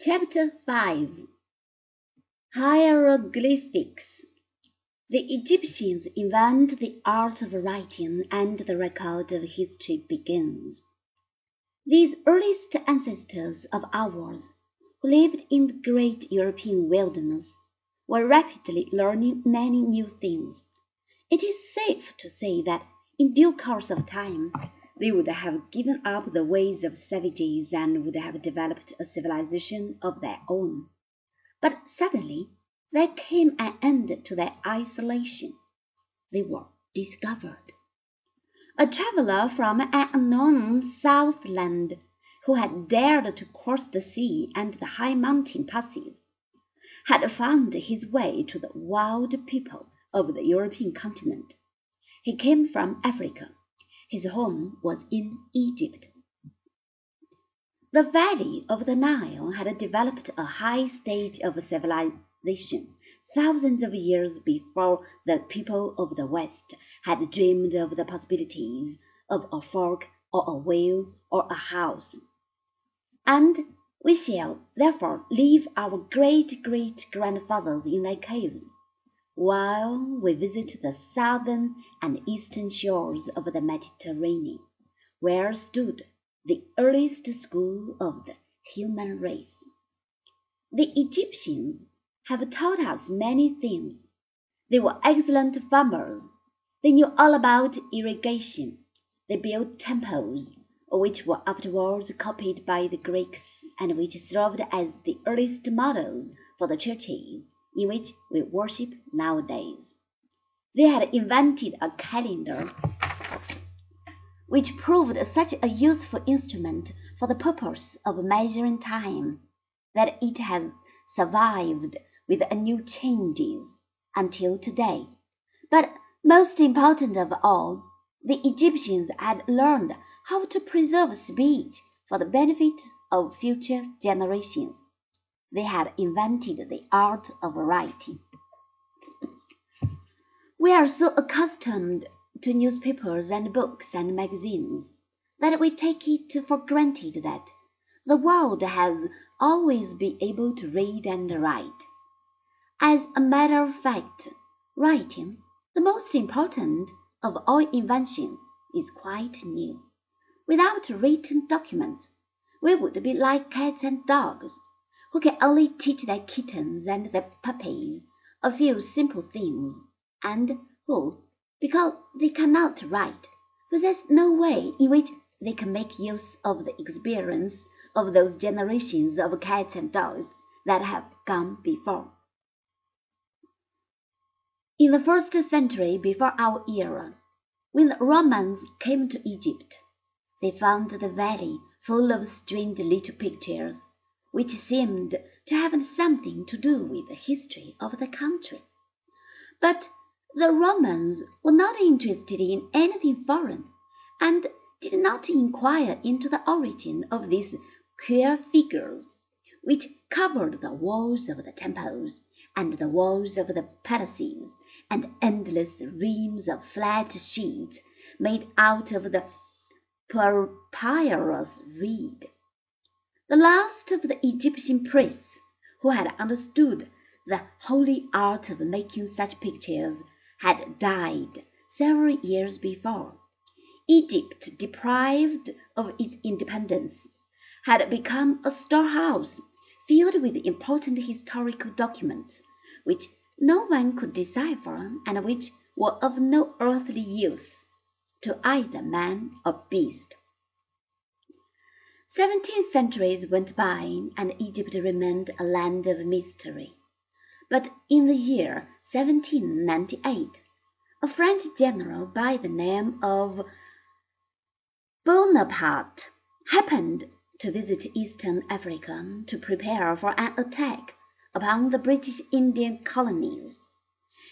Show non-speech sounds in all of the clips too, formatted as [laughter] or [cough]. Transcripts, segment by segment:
Chapter 5 Hieroglyphics The Egyptians invent the art of writing and the record of history begins. These earliest ancestors of ours, who lived in the great European wilderness, were rapidly learning many new things. It is safe to say that in due course of time they would have given up the ways of savages and would have developed a civilization of their own. But suddenly there came an end to their isolation. They were discovered. A traveler from an unknown southland, who had dared to cross the sea and the high mountain passes, had found his way to the wild people of the European continent. He came from Africa his home was in Egypt. The valley of the Nile had developed a high stage of civilization thousands of years before the people of the West had dreamed of the possibilities of a fork or a wheel or a house. And we shall therefore leave our great great grandfathers in their caves while we visit the southern and eastern shores of the Mediterranean, where stood the earliest school of the human race. The Egyptians have taught us many things. They were excellent farmers. They knew all about irrigation. They built temples, which were afterwards copied by the Greeks and which served as the earliest models for the churches in which we worship nowadays. They had invented a calendar which proved such a useful instrument for the purpose of measuring time that it has survived with new changes until today. But most important of all, the Egyptians had learned how to preserve speech for the benefit of future generations they had invented the art of writing. We are so accustomed to newspapers and books and magazines that we take it for granted that the world has always been able to read and write. As a matter of fact, writing, the most important of all inventions, is quite new. Without written documents, we would be like cats and dogs who can only teach their kittens and their puppies a few simple things, and who, because they cannot write, possess no way in which they can make use of the experience of those generations of cats and dogs that have gone before. In the first century before our era, when the Romans came to Egypt, they found the valley full of strange little pictures which seemed to have something to do with the history of the country. But the Romans were not interested in anything foreign, and did not inquire into the origin of these queer figures, which covered the walls of the temples and the walls of the palaces, and endless reams of flat sheets made out of the papyrus reed. The last of the Egyptian priests who had understood the holy art of making such pictures had died several years before. Egypt, deprived of its independence, had become a storehouse filled with important historical documents which no one could decipher and which were of no earthly use to either man or beast. Seventeen centuries went by, and Egypt remained a land of mystery. But in the year 1798 a French general by the name of Bonaparte happened to visit Eastern Africa to prepare for an attack upon the British Indian colonies.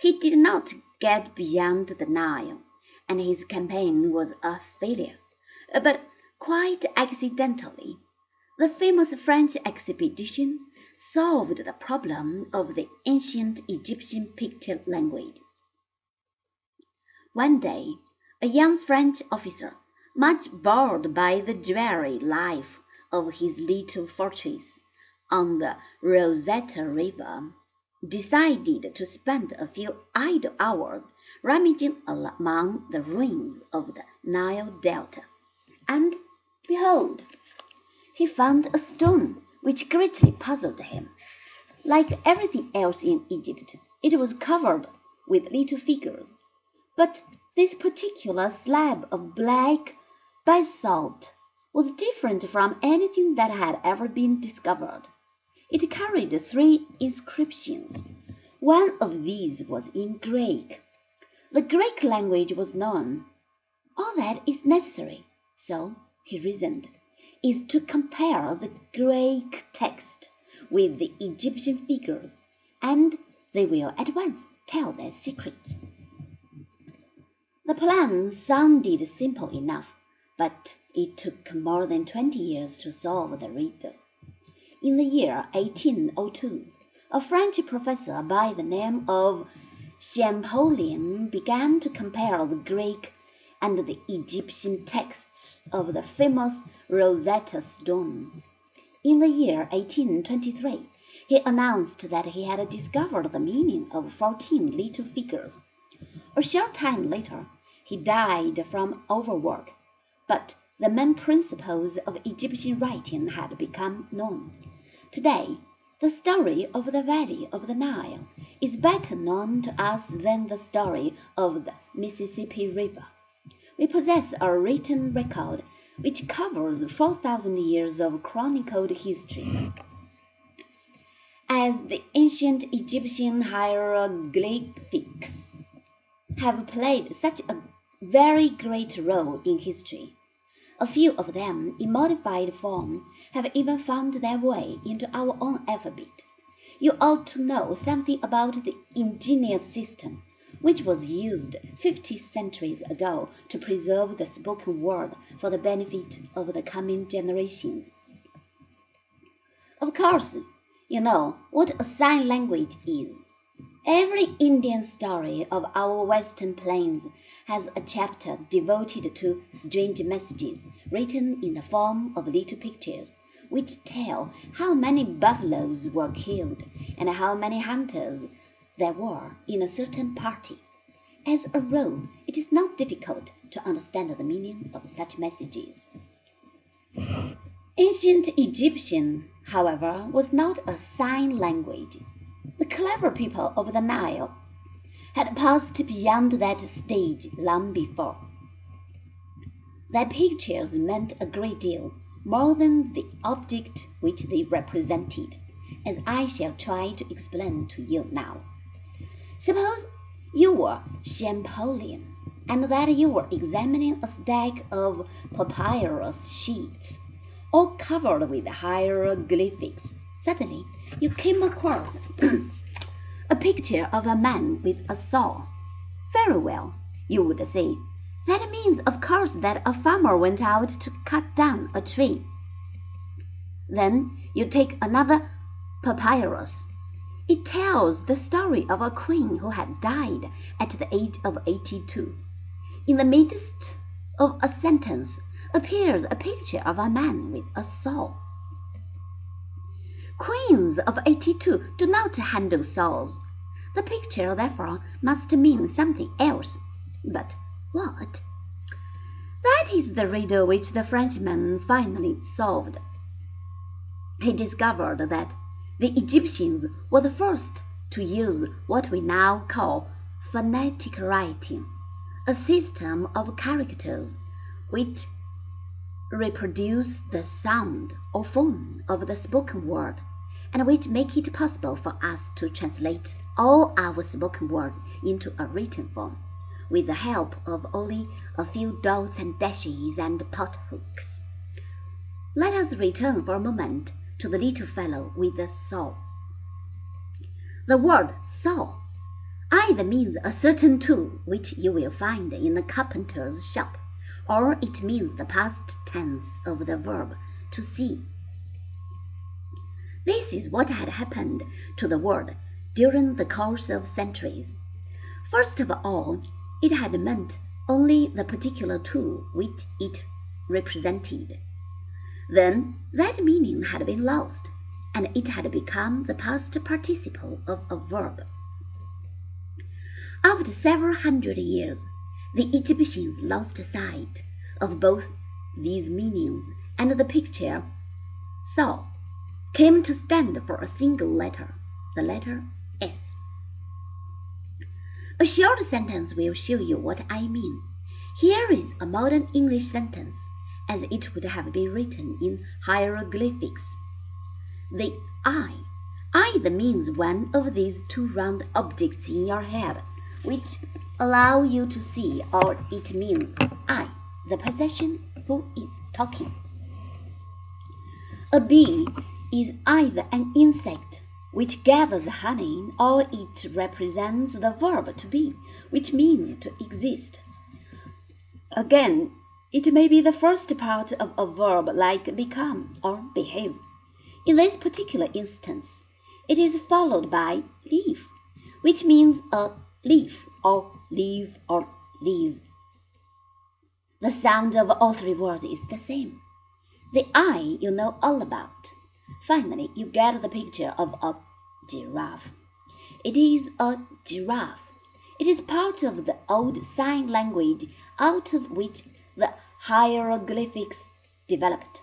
He did not get beyond the Nile, and his campaign was a failure. But Quite accidentally, the famous French expedition solved the problem of the ancient Egyptian picture language. One day, a young French officer, much bored by the dreary life of his little fortress, on the Rosetta River, decided to spend a few idle hours rummaging among the ruins of the Nile Delta, and, behold, he found a stone which greatly puzzled him. Like everything else in Egypt, it was covered with little figures, but this particular slab of black basalt was different from anything that had ever been discovered. It carried three inscriptions. One of these was in Greek. The Greek language was known. All that is necessary, so he reasoned, is to compare the Greek text with the Egyptian figures, and they will at once tell their secrets. The plan sounded simple enough, but it took more than twenty years to solve the riddle. In the year 1802, a French professor by the name of Champollion began to compare the Greek and the Egyptian texts of the famous Rosetta Stone. In the year 1823 he announced that he had discovered the meaning of fourteen little figures. A short time later he died from overwork, but the main principles of Egyptian writing had become known. Today the story of the valley of the Nile is better known to us than the story of the Mississippi River. We possess a written record which covers four thousand years of chronicled history. As the ancient Egyptian hieroglyphics have played such a very great role in history, a few of them, in modified form, have even found their way into our own alphabet. You ought to know something about the ingenious system which was used fifty centuries ago to preserve the spoken word for the benefit of the coming generations. Of course, you know what a sign language is. Every Indian story of our western plains has a chapter devoted to strange messages written in the form of little pictures, which tell how many buffaloes were killed and how many hunters there were in a certain party. As a rule, it is not difficult to understand the meaning of such messages. Ancient Egyptian, however, was not a sign language. The clever people of the Nile had passed beyond that stage long before. Their pictures meant a great deal more than the object which they represented, as I shall try to explain to you now. Suppose you were Champollion, and that you were examining a stack of papyrus sheets, all covered with hieroglyphics. Suddenly you came across [clears throat] a picture of a man with a saw. Very well, you would say. That means, of course, that a farmer went out to cut down a tree. Then you take another papyrus it tells the story of a queen who had died at the age of eighty two. In the midst of a sentence appears a picture of a man with a saw. Queens of eighty two do not handle saws. The picture, therefore, must mean something else. But what? That is the riddle which the Frenchman finally solved. He discovered that the Egyptians were the first to use what we now call phonetic writing, a system of characters which reproduce the sound or form of the spoken word, and which make it possible for us to translate all our spoken words into a written form, with the help of only a few dots and dashes and pothooks. Let us return for a moment to the little fellow with the saw. The word saw either means a certain tool which you will find in the carpenter's shop, or it means the past tense of the verb to see. This is what had happened to the word during the course of centuries. First of all, it had meant only the particular tool which it represented. Then that meaning had been lost, and it had become the past participle of a verb. After several hundred years, the Egyptians lost sight of both these meanings, and the picture saw came to stand for a single letter, the letter S. A short sentence will show you what I mean. Here is a modern English sentence, as it would have been written in hieroglyphics. The eye. Either means one of these two round objects in your head, which allow you to see, or it means I, the possession who is talking. A bee is either an insect which gathers honey, or it represents the verb to be, which means to exist. Again, it may be the first part of a verb like become or behave. In this particular instance, it is followed by leave, which means a leaf or leave or leave. The sound of all three words is the same. The I you know all about. Finally, you get the picture of a giraffe. It is a giraffe. It is part of the old sign language out of which the hieroglyphics developed.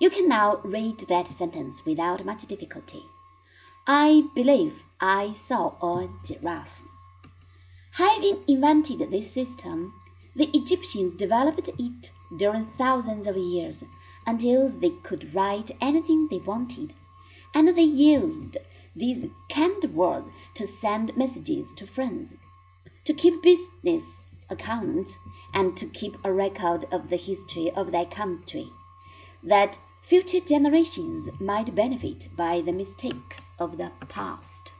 You can now read that sentence without much difficulty. I believe I saw a giraffe. Having invented this system, the Egyptians developed it during thousands of years until they could write anything they wanted, and they used these canned words to send messages to friends, to keep business accounts, and to keep a record of the history of their country, that future generations might benefit by the mistakes of the past.